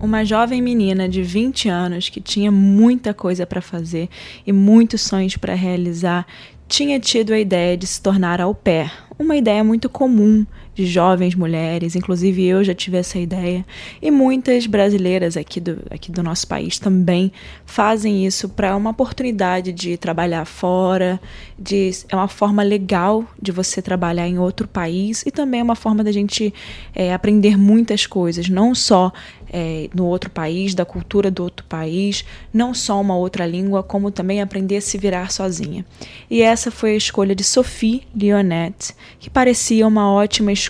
uma jovem menina de 20 anos que tinha muita coisa para fazer e muitos sonhos para realizar, tinha tido a ideia de se tornar au pair, uma ideia muito comum de jovens mulheres, inclusive eu já tive essa ideia, e muitas brasileiras aqui do, aqui do nosso país também fazem isso para uma oportunidade de trabalhar fora, de, é uma forma legal de você trabalhar em outro país e também é uma forma da gente é, aprender muitas coisas, não só é, no outro país, da cultura do outro país, não só uma outra língua, como também aprender a se virar sozinha. E essa foi a escolha de Sophie Lionette, que parecia uma ótima escolha,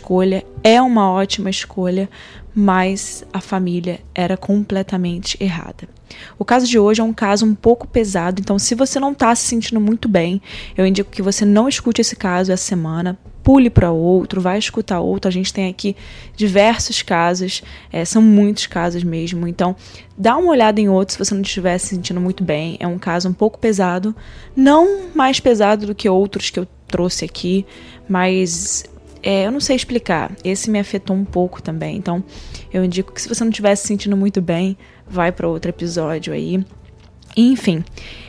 é uma ótima escolha, mas a família era completamente errada. O caso de hoje é um caso um pouco pesado, então se você não está se sentindo muito bem, eu indico que você não escute esse caso essa semana pule para outro, vai escutar outro. A gente tem aqui diversos casos, é, são muitos casos mesmo. Então, dá uma olhada em outro se você não estiver se sentindo muito bem. É um caso um pouco pesado, não mais pesado do que outros que eu trouxe aqui, mas é, eu não sei explicar. Esse me afetou um pouco também. Então, eu indico que se você não estiver se sentindo muito bem, vai para outro episódio aí. Enfim,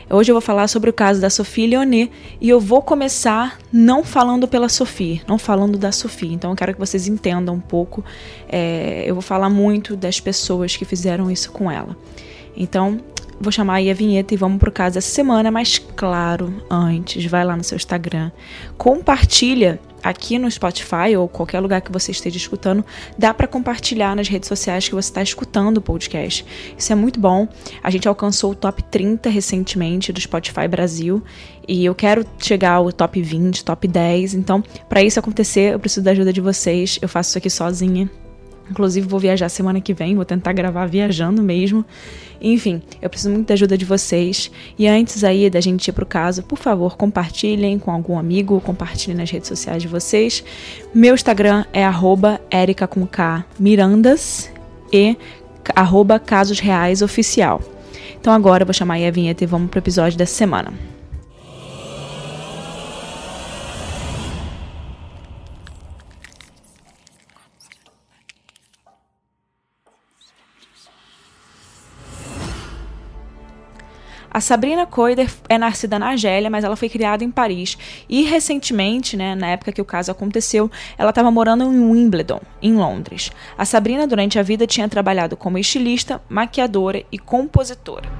hoje eu vou falar sobre o caso da Sophie Leonet e eu vou começar não falando pela Sophie, não falando da Sophie. Então eu quero que vocês entendam um pouco. É, eu vou falar muito das pessoas que fizeram isso com ela. Então, vou chamar aí a vinheta e vamos pro caso essa semana, mas claro, antes, vai lá no seu Instagram, compartilha aqui no Spotify ou qualquer lugar que você esteja escutando, dá para compartilhar nas redes sociais que você está escutando o podcast. Isso é muito bom. A gente alcançou o top 30 recentemente do Spotify Brasil e eu quero chegar ao top 20, top 10. Então, para isso acontecer, eu preciso da ajuda de vocês. Eu faço isso aqui sozinha. Inclusive, vou viajar semana que vem, vou tentar gravar viajando mesmo. Enfim, eu preciso muito da ajuda de vocês. E antes aí da gente ir pro caso, por favor, compartilhem com algum amigo, compartilhem nas redes sociais de vocês. Meu Instagram é arroba e arroba. Então agora eu vou chamar aí a vinheta e vamos pro episódio dessa semana. A Sabrina Coider é nascida na Argélia, mas ela foi criada em Paris. E recentemente, né, na época que o caso aconteceu, ela estava morando em Wimbledon, em Londres. A Sabrina, durante a vida, tinha trabalhado como estilista, maquiadora e compositora.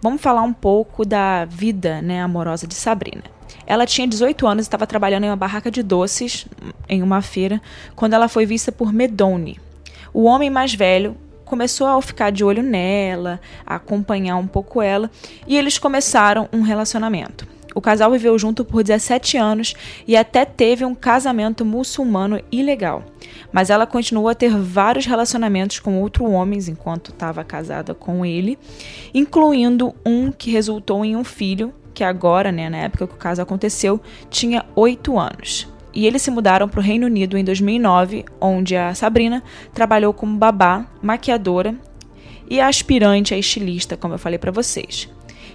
Vamos falar um pouco da vida né, amorosa de Sabrina. Ela tinha 18 anos e estava trabalhando em uma barraca de doces, em uma feira, quando ela foi vista por Medone. O homem mais velho começou a ficar de olho nela, a acompanhar um pouco ela, e eles começaram um relacionamento. O casal viveu junto por 17 anos e até teve um casamento muçulmano ilegal. Mas ela continuou a ter vários relacionamentos com outros homens enquanto estava casada com ele, incluindo um que resultou em um filho, que agora, né, na época que o caso aconteceu, tinha 8 anos e eles se mudaram para o Reino Unido em 2009, onde a Sabrina trabalhou como babá, maquiadora e aspirante a estilista, como eu falei para vocês.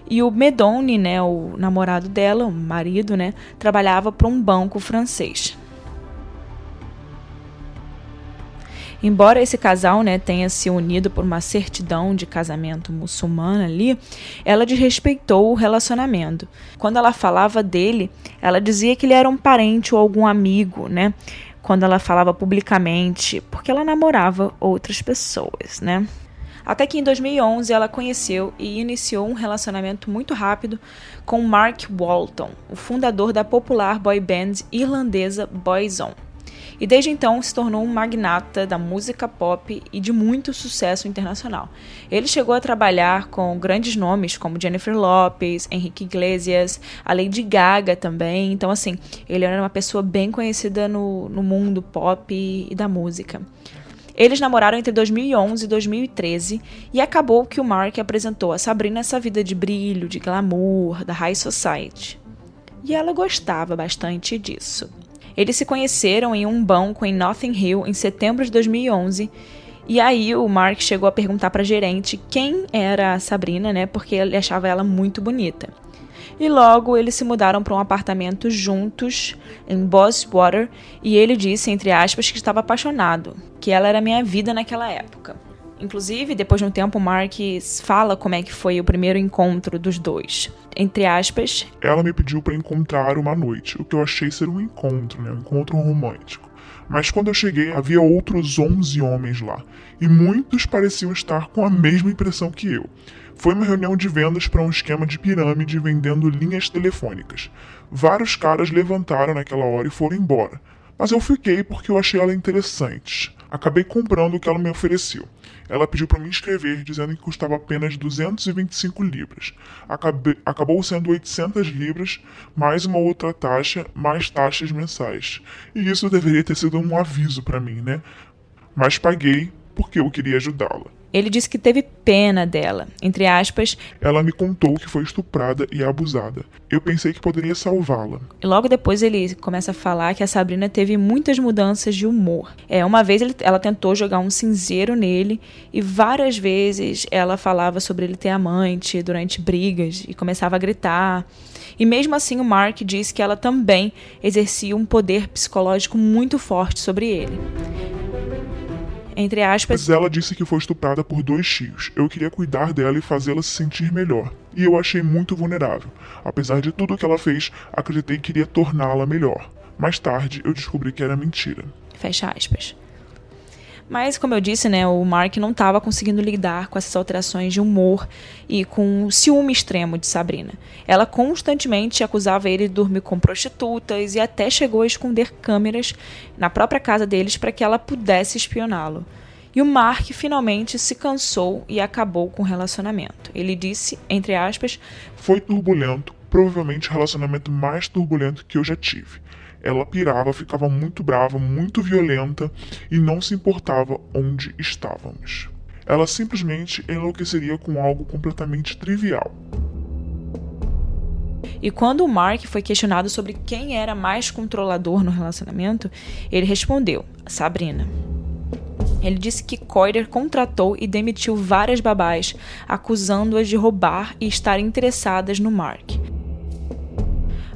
E o Medone, né, o namorado dela, o marido, né, trabalhava para um banco francês. Embora esse casal né, tenha se unido por uma certidão de casamento muçulmana ali, ela desrespeitou o relacionamento. Quando ela falava dele, ela dizia que ele era um parente ou algum amigo, né? Quando ela falava publicamente, porque ela namorava outras pessoas, né? Até que em 2011 ela conheceu e iniciou um relacionamento muito rápido com Mark Walton, o fundador da popular boy band irlandesa Boyzone e desde então se tornou um magnata da música pop e de muito sucesso internacional. Ele chegou a trabalhar com grandes nomes como Jennifer Lopez, Henrique Iglesias, a Lady Gaga também. Então, assim, ele era uma pessoa bem conhecida no, no mundo pop e da música. Eles namoraram entre 2011 e 2013 e acabou que o Mark apresentou a Sabrina essa vida de brilho, de glamour, da high society. E ela gostava bastante disso. Eles se conheceram em um banco em Notting Hill em setembro de 2011. E aí o Mark chegou a perguntar para a gerente quem era a Sabrina, né? Porque ele achava ela muito bonita. E logo eles se mudaram para um apartamento juntos em Boswater e ele disse, entre aspas, que estava apaixonado, que ela era minha vida naquela época. Inclusive, depois de um tempo, Mark fala como é que foi o primeiro encontro dos dois. Entre aspas, ela me pediu para encontrar uma noite, o que eu achei ser um encontro, né? um encontro romântico. Mas quando eu cheguei, havia outros 11 homens lá, e muitos pareciam estar com a mesma impressão que eu. Foi uma reunião de vendas para um esquema de pirâmide vendendo linhas telefônicas. Vários caras levantaram naquela hora e foram embora. Mas eu fiquei porque eu achei ela interessante. Acabei comprando o que ela me ofereceu. Ela pediu para me inscrever, dizendo que custava apenas 225 libras. Acabei, acabou sendo 800 libras, mais uma outra taxa, mais taxas mensais. E isso deveria ter sido um aviso para mim, né? Mas paguei porque eu queria ajudá-la. Ele disse que teve pena dela, entre aspas. Ela me contou que foi estuprada e abusada. Eu pensei que poderia salvá-la. Logo depois ele começa a falar que a Sabrina teve muitas mudanças de humor. É, uma vez ele, ela tentou jogar um cinzeiro nele e várias vezes ela falava sobre ele ter amante durante brigas e começava a gritar. E mesmo assim o Mark disse que ela também exercia um poder psicológico muito forte sobre ele entre aspas. Mas ela disse que foi estuprada por dois tios. Eu queria cuidar dela e fazê-la se sentir melhor. E eu achei muito vulnerável. Apesar de tudo que ela fez, acreditei que iria torná-la melhor. Mais tarde, eu descobri que era mentira. Fecha aspas. Mas, como eu disse, né, o Mark não estava conseguindo lidar com essas alterações de humor e com o ciúme extremo de Sabrina. Ela constantemente acusava ele de dormir com prostitutas e até chegou a esconder câmeras na própria casa deles para que ela pudesse espioná-lo. E o Mark finalmente se cansou e acabou com o relacionamento. Ele disse, entre aspas, Foi turbulento, provavelmente o relacionamento mais turbulento que eu já tive. Ela pirava, ficava muito brava, muito violenta e não se importava onde estávamos. Ela simplesmente enlouqueceria com algo completamente trivial. E quando o Mark foi questionado sobre quem era mais controlador no relacionamento, ele respondeu: Sabrina. Ele disse que Coider contratou e demitiu várias babás, acusando-as de roubar e estar interessadas no Mark.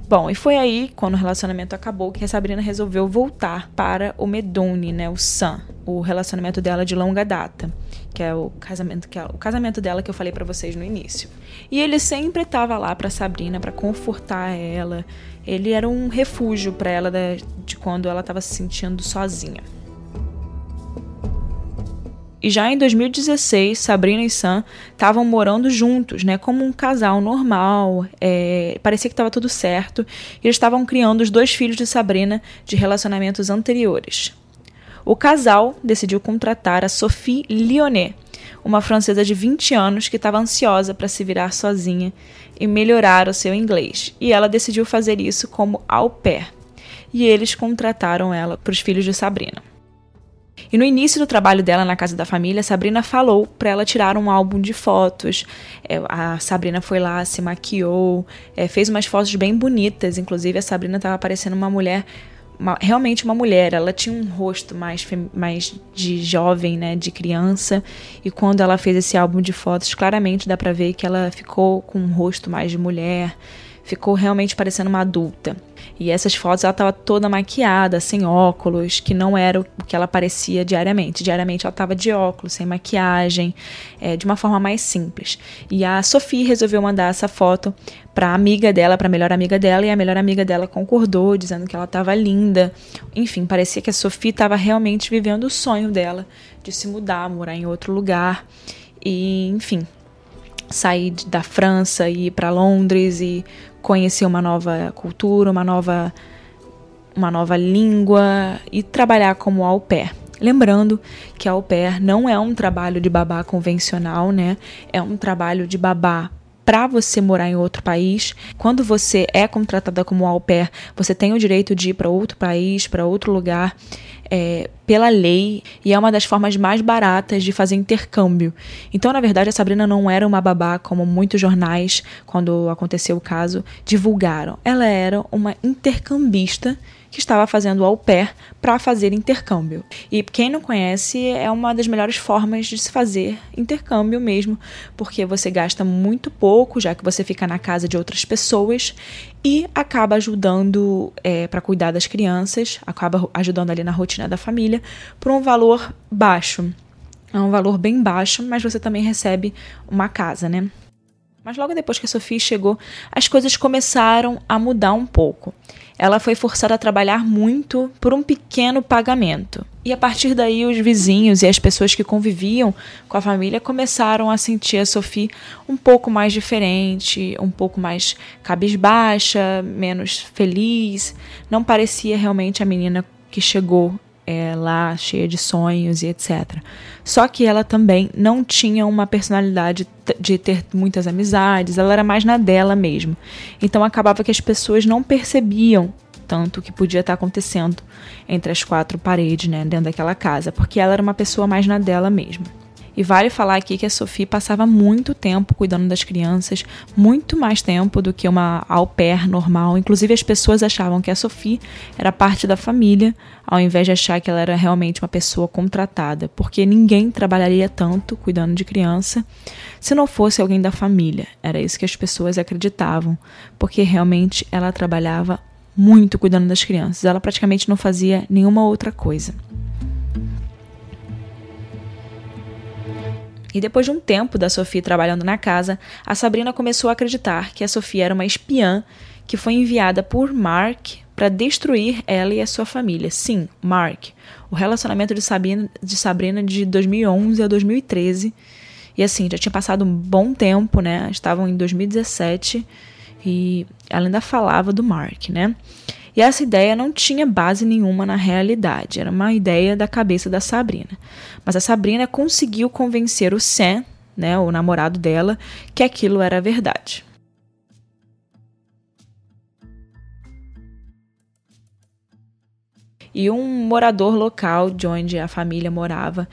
Bom, e foi aí, quando o relacionamento acabou, que a Sabrina resolveu voltar para o Medone, né, o Sam, o relacionamento dela de longa data, que é o casamento que o casamento dela que eu falei para vocês no início. E ele sempre estava lá para Sabrina para confortar ela. Ele era um refúgio para ela de quando ela estava se sentindo sozinha. E já em 2016, Sabrina e Sam estavam morando juntos, né, como um casal normal. É, parecia que estava tudo certo. E eles estavam criando os dois filhos de Sabrina de relacionamentos anteriores. O casal decidiu contratar a Sophie Lyonnais, uma francesa de 20 anos que estava ansiosa para se virar sozinha e melhorar o seu inglês. E ela decidiu fazer isso como au pair. E eles contrataram ela para os filhos de Sabrina. E no início do trabalho dela na casa da família, Sabrina falou para ela tirar um álbum de fotos. É, a Sabrina foi lá, se maquiou, é, fez umas fotos bem bonitas. Inclusive, a Sabrina estava parecendo uma mulher uma, realmente uma mulher. Ela tinha um rosto mais, mais de jovem, né, de criança. E quando ela fez esse álbum de fotos, claramente dá para ver que ela ficou com um rosto mais de mulher ficou realmente parecendo uma adulta. E essas fotos ela estava toda maquiada, sem óculos, que não era o que ela parecia diariamente. Diariamente ela estava de óculos, sem maquiagem, é, de uma forma mais simples. E a Sophie resolveu mandar essa foto para a amiga dela, para a melhor amiga dela, e a melhor amiga dela concordou, dizendo que ela estava linda. Enfim, parecia que a Sophie estava realmente vivendo o sonho dela de se mudar, morar em outro lugar. E, enfim, sair da França e ir para Londres e conhecer uma nova cultura, uma nova, uma nova língua e trabalhar como au pair. Lembrando que au pair não é um trabalho de babá convencional, né? É um trabalho de babá para você morar em outro país. Quando você é contratada como au pair, você tem o direito de ir para outro país, para outro lugar, é, pela lei, e é uma das formas mais baratas de fazer intercâmbio. Então, na verdade, a Sabrina não era uma babá como muitos jornais, quando aconteceu o caso, divulgaram. Ela era uma intercambista que estava fazendo au pair para fazer intercâmbio. E quem não conhece, é uma das melhores formas de se fazer intercâmbio mesmo, porque você gasta muito pouco, já que você fica na casa de outras pessoas e acaba ajudando é, para cuidar das crianças, acaba ajudando ali na rotina da família por um valor baixo. É um valor bem baixo, mas você também recebe uma casa, né? Mas logo depois que a Sophie chegou, as coisas começaram a mudar um pouco. Ela foi forçada a trabalhar muito por um pequeno pagamento. E a partir daí, os vizinhos e as pessoas que conviviam com a família começaram a sentir a Sophie um pouco mais diferente, um pouco mais cabisbaixa, menos feliz. Não parecia realmente a menina que chegou é, lá cheia de sonhos e etc. Só que ela também não tinha uma personalidade de ter muitas amizades, ela era mais na dela mesmo. Então acabava que as pessoas não percebiam tanto o que podia estar acontecendo entre as quatro paredes, né, dentro daquela casa, porque ela era uma pessoa mais na dela mesmo. E vale falar aqui que a Sophie passava muito tempo cuidando das crianças, muito mais tempo do que uma au pair normal. Inclusive, as pessoas achavam que a Sophie era parte da família, ao invés de achar que ela era realmente uma pessoa contratada, porque ninguém trabalharia tanto cuidando de criança se não fosse alguém da família. Era isso que as pessoas acreditavam, porque realmente ela trabalhava muito cuidando das crianças. Ela praticamente não fazia nenhuma outra coisa. E depois de um tempo da Sophie trabalhando na casa, a Sabrina começou a acreditar que a Sophie era uma espiã que foi enviada por Mark para destruir ela e a sua família. Sim, Mark. O relacionamento de Sabrina, de Sabrina de 2011 a 2013. E assim, já tinha passado um bom tempo, né? Estavam em 2017 e ela ainda falava do Mark, né? E essa ideia não tinha base nenhuma na realidade, era uma ideia da cabeça da Sabrina. Mas a Sabrina conseguiu convencer o Sam, né, o namorado dela, que aquilo era verdade. E um morador local de onde a família morava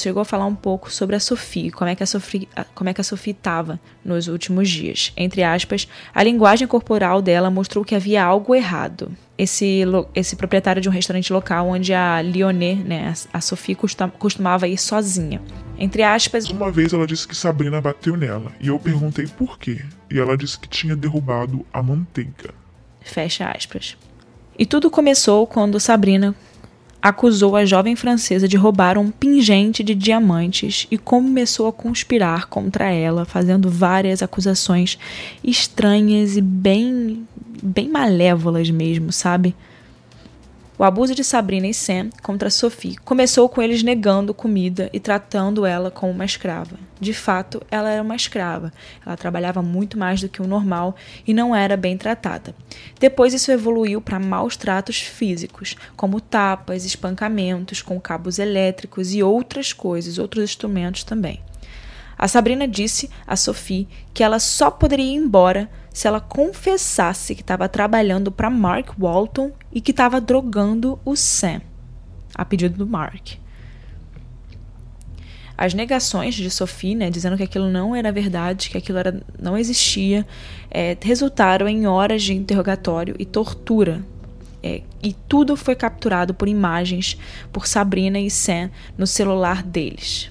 chegou a falar um pouco sobre a Sophie, como é que a Sophie, como é que a Sophie estava nos últimos dias. Entre aspas, a linguagem corporal dela mostrou que havia algo errado. Esse, esse proprietário de um restaurante local onde a Lionê, né, a Sophie costumava ir sozinha. Entre aspas. Uma vez ela disse que Sabrina bateu nela e eu perguntei por quê. E ela disse que tinha derrubado a manteiga. Fecha aspas. E tudo começou quando Sabrina acusou a jovem francesa de roubar um pingente de diamantes e começou a conspirar contra ela, fazendo várias acusações estranhas e bem bem malévolas mesmo, sabe? O abuso de Sabrina e Sam contra Sophie começou com eles negando comida e tratando ela como uma escrava. De fato, ela era uma escrava. Ela trabalhava muito mais do que o normal e não era bem tratada. Depois isso evoluiu para maus tratos físicos, como tapas, espancamentos com cabos elétricos e outras coisas, outros instrumentos também. A Sabrina disse a Sophie que ela só poderia ir embora se ela confessasse que estava trabalhando para Mark Walton e que estava drogando o Sam, a pedido do Mark. As negações de Sophie, né, dizendo que aquilo não era verdade, que aquilo era, não existia, é, resultaram em horas de interrogatório e tortura. É, e tudo foi capturado por imagens por Sabrina e Sam no celular deles.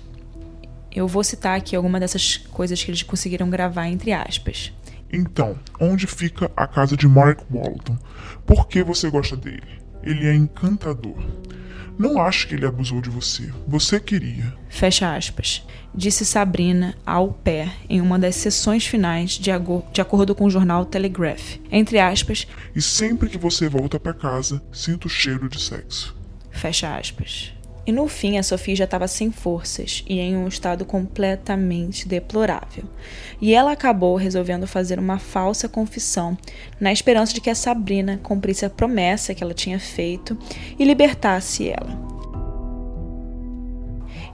Eu vou citar aqui alguma dessas coisas que eles conseguiram gravar entre aspas. Então, onde fica a casa de Mark Walton? Por que você gosta dele? Ele é encantador. Não acho que ele abusou de você. Você queria. Fecha aspas. Disse Sabrina ao pé em uma das sessões finais, de, de acordo com o jornal Telegraph. Entre aspas. E sempre que você volta para casa, sinto o cheiro de sexo. Fecha aspas. E no fim, a Sophie já estava sem forças e em um estado completamente deplorável. E ela acabou resolvendo fazer uma falsa confissão, na esperança de que a Sabrina cumprisse a promessa que ela tinha feito e libertasse ela.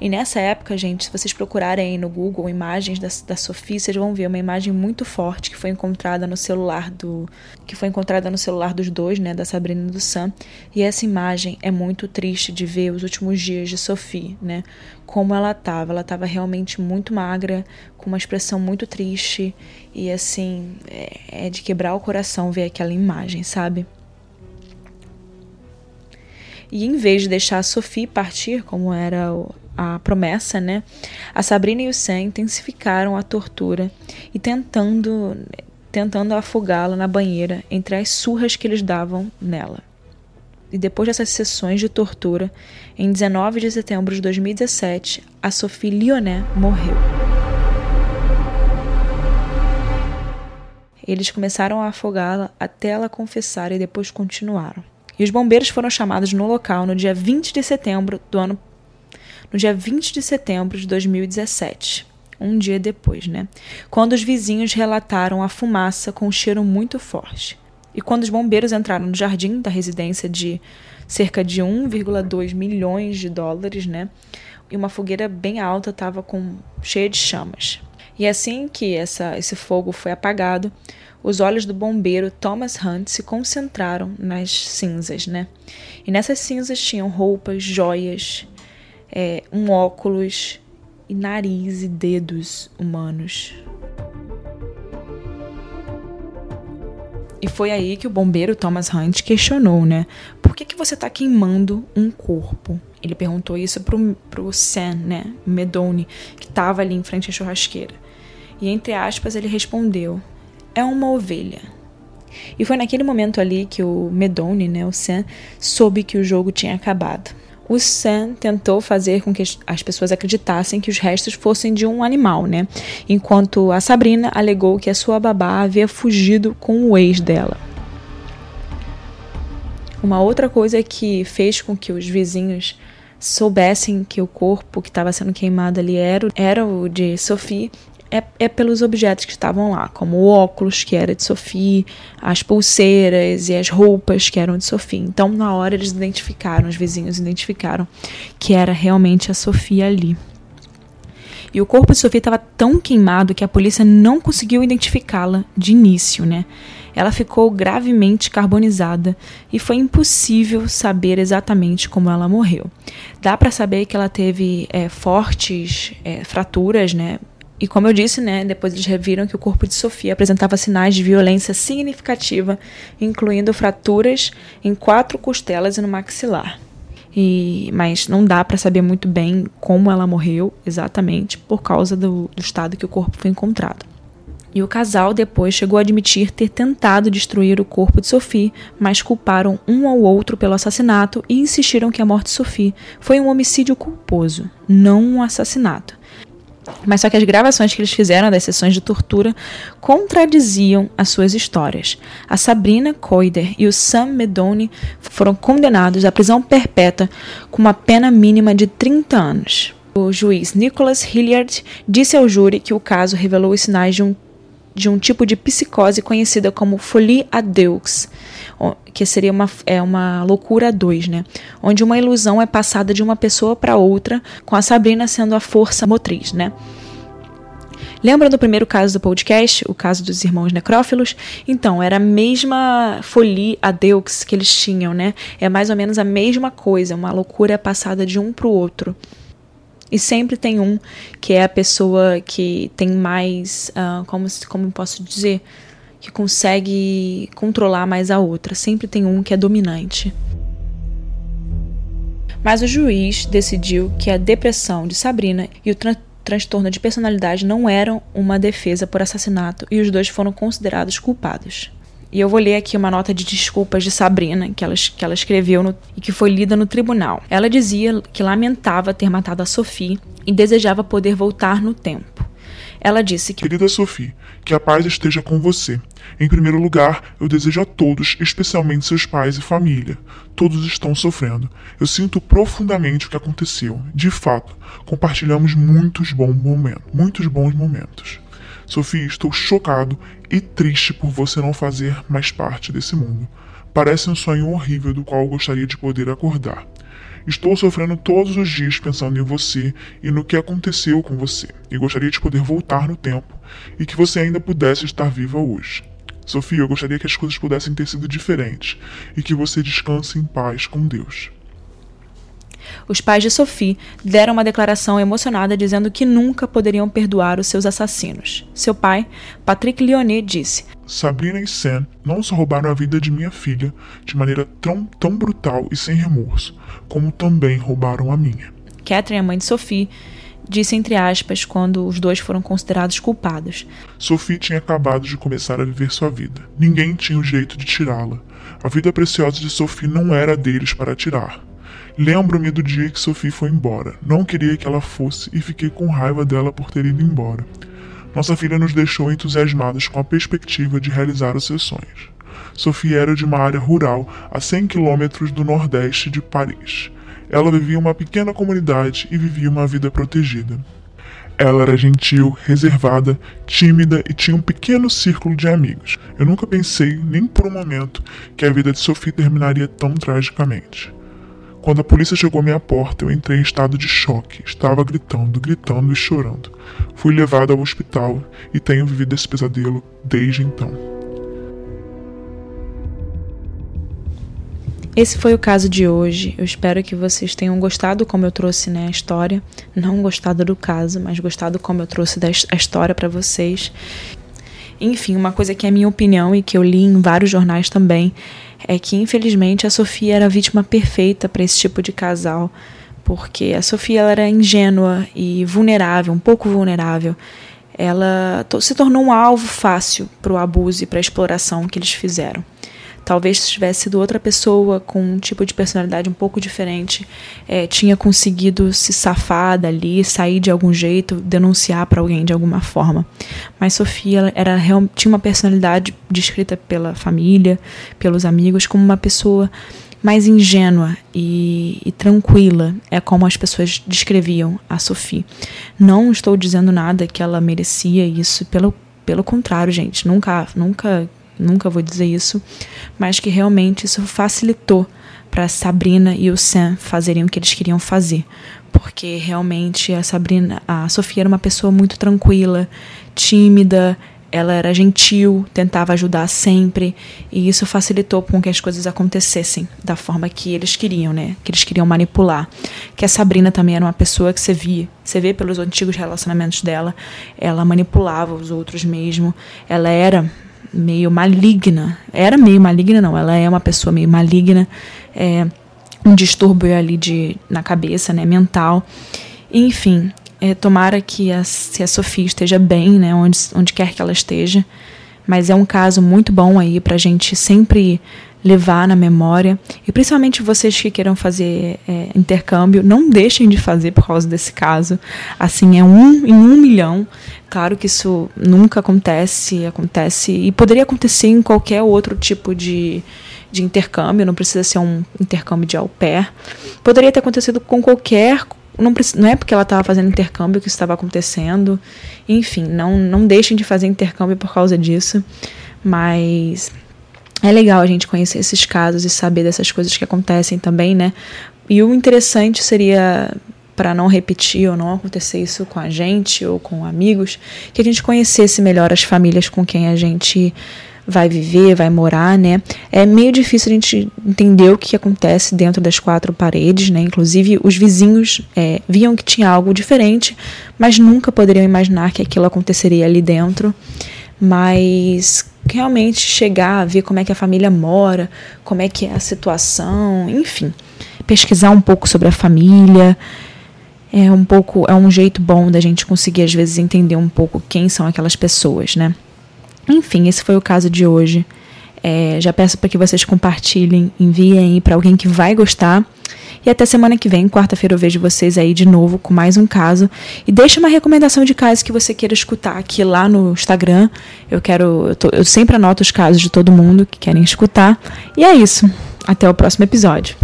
E nessa época, gente, se vocês procurarem aí no Google imagens da, da Sophie, vocês vão ver uma imagem muito forte que foi encontrada no celular do que foi encontrada no celular dos dois, né, da Sabrina e do Sam. E essa imagem é muito triste de ver os últimos dias de Sophie, né? Como ela estava, ela estava realmente muito magra, com uma expressão muito triste e assim, é, é de quebrar o coração ver aquela imagem, sabe? E em vez de deixar a Sophie partir, como era a promessa, né? A Sabrina e o Sam intensificaram a tortura e tentando tentando afogá-la na banheira entre as surras que eles davam nela. e depois dessas sessões de tortura, em 19 de setembro de 2017, a Sophie Lyonnais morreu. Eles começaram a afogá-la até ela confessar e depois continuaram. E os bombeiros foram chamados no local no dia 20 de setembro do ano no dia 20 de setembro de 2017, um dia depois, né? Quando os vizinhos relataram a fumaça com um cheiro muito forte. E quando os bombeiros entraram no jardim da residência de cerca de 1,2 milhões de dólares, né? E uma fogueira bem alta estava com cheia de chamas. E assim que essa, esse fogo foi apagado, os olhos do bombeiro Thomas Hunt se concentraram nas cinzas, né? E nessas cinzas tinham roupas, joias, é, um óculos e nariz e dedos humanos. E foi aí que o bombeiro Thomas Hunt questionou, né? Por que, que você está queimando um corpo? Ele perguntou isso pro, pro Sam, né? Medone, que estava ali em frente à churrasqueira. E entre aspas ele respondeu: É uma ovelha. E foi naquele momento ali que o Medone, né, o Sam, soube que o jogo tinha acabado o Sam tentou fazer com que as pessoas acreditassem que os restos fossem de um animal, né? Enquanto a Sabrina alegou que a sua babá havia fugido com o ex dela. Uma outra coisa que fez com que os vizinhos soubessem que o corpo que estava sendo queimado ali era, era o de Sophie é, é, pelos objetos que estavam lá, como o óculos, que era de Sophie, as pulseiras e as roupas, que eram de Sophie. Então, na hora, eles identificaram, os vizinhos identificaram que era realmente a Sophie ali. E o corpo de Sophie estava tão queimado que a polícia não conseguiu identificá-la de início, né? Ela ficou gravemente carbonizada e foi impossível saber exatamente como ela morreu. Dá para saber que ela teve é, fortes é, fraturas, né, e como eu disse, né, depois eles reviram que o corpo de Sofia apresentava sinais de violência significativa, incluindo fraturas em quatro costelas e no maxilar. E, mas não dá para saber muito bem como ela morreu exatamente por causa do, do estado que o corpo foi encontrado. E o casal depois chegou a admitir ter tentado destruir o corpo de Sophie, mas culparam um ao outro pelo assassinato e insistiram que a morte de Sophie foi um homicídio culposo, não um assassinato. Mas só que as gravações que eles fizeram das sessões de tortura contradiziam as suas histórias. A Sabrina Coider e o Sam Medone foram condenados à prisão perpétua com uma pena mínima de 30 anos. O juiz Nicholas Hilliard disse ao júri que o caso revelou os sinais de um, de um tipo de psicose conhecida como folie à deux, que seria uma, é uma loucura dois, né? Onde uma ilusão é passada de uma pessoa para outra, com a Sabrina sendo a força motriz, né? Lembra do primeiro caso do podcast, o caso dos irmãos necrófilos? Então, era a mesma folia a Deux que eles tinham, né? É mais ou menos a mesma coisa, uma loucura passada de um para o outro. E sempre tem um que é a pessoa que tem mais, uh, como, como posso dizer, que consegue controlar mais a outra. Sempre tem um que é dominante. Mas o juiz decidiu que a depressão de Sabrina e o tra transtorno de personalidade não eram uma defesa por assassinato e os dois foram considerados culpados. E eu vou ler aqui uma nota de desculpas de Sabrina que ela, que ela escreveu no, e que foi lida no tribunal. Ela dizia que lamentava ter matado a Sophie e desejava poder voltar no tempo. Ela disse que. Querida Sophie, que a paz esteja com você. Em primeiro lugar, eu desejo a todos, especialmente seus pais e família. Todos estão sofrendo. Eu sinto profundamente o que aconteceu. De fato, compartilhamos muitos bons momentos. Muitos bons momentos. Sophie, estou chocado e triste por você não fazer mais parte desse mundo. Parece um sonho horrível do qual gostaria de poder acordar. Estou sofrendo todos os dias pensando em você e no que aconteceu com você, e gostaria de poder voltar no tempo e que você ainda pudesse estar viva hoje. Sofia, eu gostaria que as coisas pudessem ter sido diferentes e que você descanse em paz com Deus. Os pais de Sophie deram uma declaração emocionada dizendo que nunca poderiam perdoar os seus assassinos. Seu pai, Patrick Lyonnais, disse: Sabrina e Sam não só roubaram a vida de minha filha de maneira tão, tão brutal e sem remorso, como também roubaram a minha. Catherine, a mãe de Sophie, disse entre aspas quando os dois foram considerados culpados. Sophie tinha acabado de começar a viver sua vida. Ninguém tinha o jeito de tirá-la. A vida preciosa de Sophie não era deles para tirar. Lembro-me do dia que Sophie foi embora. Não queria que ela fosse e fiquei com raiva dela por ter ido embora. Nossa filha nos deixou entusiasmados com a perspectiva de realizar os seus sonhos. Sophie era de uma área rural a 100 quilômetros do nordeste de Paris. Ela vivia em uma pequena comunidade e vivia uma vida protegida. Ela era gentil, reservada, tímida e tinha um pequeno círculo de amigos. Eu nunca pensei, nem por um momento, que a vida de Sophie terminaria tão tragicamente. Quando a polícia chegou à minha porta, eu entrei em estado de choque. Estava gritando, gritando e chorando. Fui levado ao hospital e tenho vivido esse pesadelo desde então. Esse foi o caso de hoje. Eu espero que vocês tenham gostado como eu trouxe né, a história. Não gostado do caso, mas gostado como eu trouxe a história para vocês. Enfim, uma coisa que é minha opinião e que eu li em vários jornais também é que infelizmente a Sofia era a vítima perfeita para esse tipo de casal, porque a Sofia era ingênua e vulnerável, um pouco vulnerável. Ela se tornou um alvo fácil para o abuso e para a exploração que eles fizeram. Talvez se tivesse sido outra pessoa com um tipo de personalidade um pouco diferente, é, tinha conseguido se safar dali, sair de algum jeito, denunciar para alguém de alguma forma. Mas Sofia era tinha uma personalidade descrita pela família, pelos amigos, como uma pessoa mais ingênua e, e, tranquila, é como as pessoas descreviam a Sophie. Não estou dizendo nada que ela merecia isso, pelo, pelo contrário, gente, nunca, nunca nunca vou dizer isso, mas que realmente isso facilitou para Sabrina e o Sam fazerem o que eles queriam fazer, porque realmente a Sabrina, a Sofia era uma pessoa muito tranquila, tímida, ela era gentil, tentava ajudar sempre, e isso facilitou com que as coisas acontecessem da forma que eles queriam, né? Que eles queriam manipular. Que a Sabrina também era uma pessoa que você via, você vê pelos antigos relacionamentos dela, ela manipulava os outros mesmo, ela era meio maligna. Era meio maligna, não, ela é uma pessoa meio maligna, é, um distúrbio ali de, na cabeça, né, mental. Enfim, é, tomara que a, se a Sofia esteja bem, né, onde, onde quer que ela esteja. Mas é um caso muito bom aí para a gente sempre levar na memória. E principalmente vocês que queiram fazer é, intercâmbio, não deixem de fazer por causa desse caso. Assim, é um em um milhão. Claro que isso nunca acontece, acontece e poderia acontecer em qualquer outro tipo de, de intercâmbio, não precisa ser um intercâmbio de au pair. Poderia ter acontecido com qualquer. Não, não é porque ela estava fazendo intercâmbio que isso estava acontecendo. Enfim, não, não deixem de fazer intercâmbio por causa disso. Mas é legal a gente conhecer esses casos e saber dessas coisas que acontecem também, né? E o interessante seria para não repetir ou não acontecer isso com a gente ou com amigos, que a gente conhecesse melhor as famílias com quem a gente vai viver, vai morar, né? É meio difícil a gente entender o que acontece dentro das quatro paredes, né? Inclusive, os vizinhos é, viam que tinha algo diferente, mas nunca poderiam imaginar que aquilo aconteceria ali dentro. Mas realmente chegar ver como é que a família mora, como é que é a situação, enfim, pesquisar um pouco sobre a família. É um pouco, é um jeito bom da gente conseguir às vezes entender um pouco quem são aquelas pessoas, né? Enfim, esse foi o caso de hoje. É, já peço para que vocês compartilhem, enviem para alguém que vai gostar. E até semana que vem, quarta-feira, eu vejo vocês aí de novo com mais um caso. E deixa uma recomendação de caso que você queira escutar aqui lá no Instagram. Eu quero. Eu, tô, eu sempre anoto os casos de todo mundo que querem escutar. E é isso. Até o próximo episódio.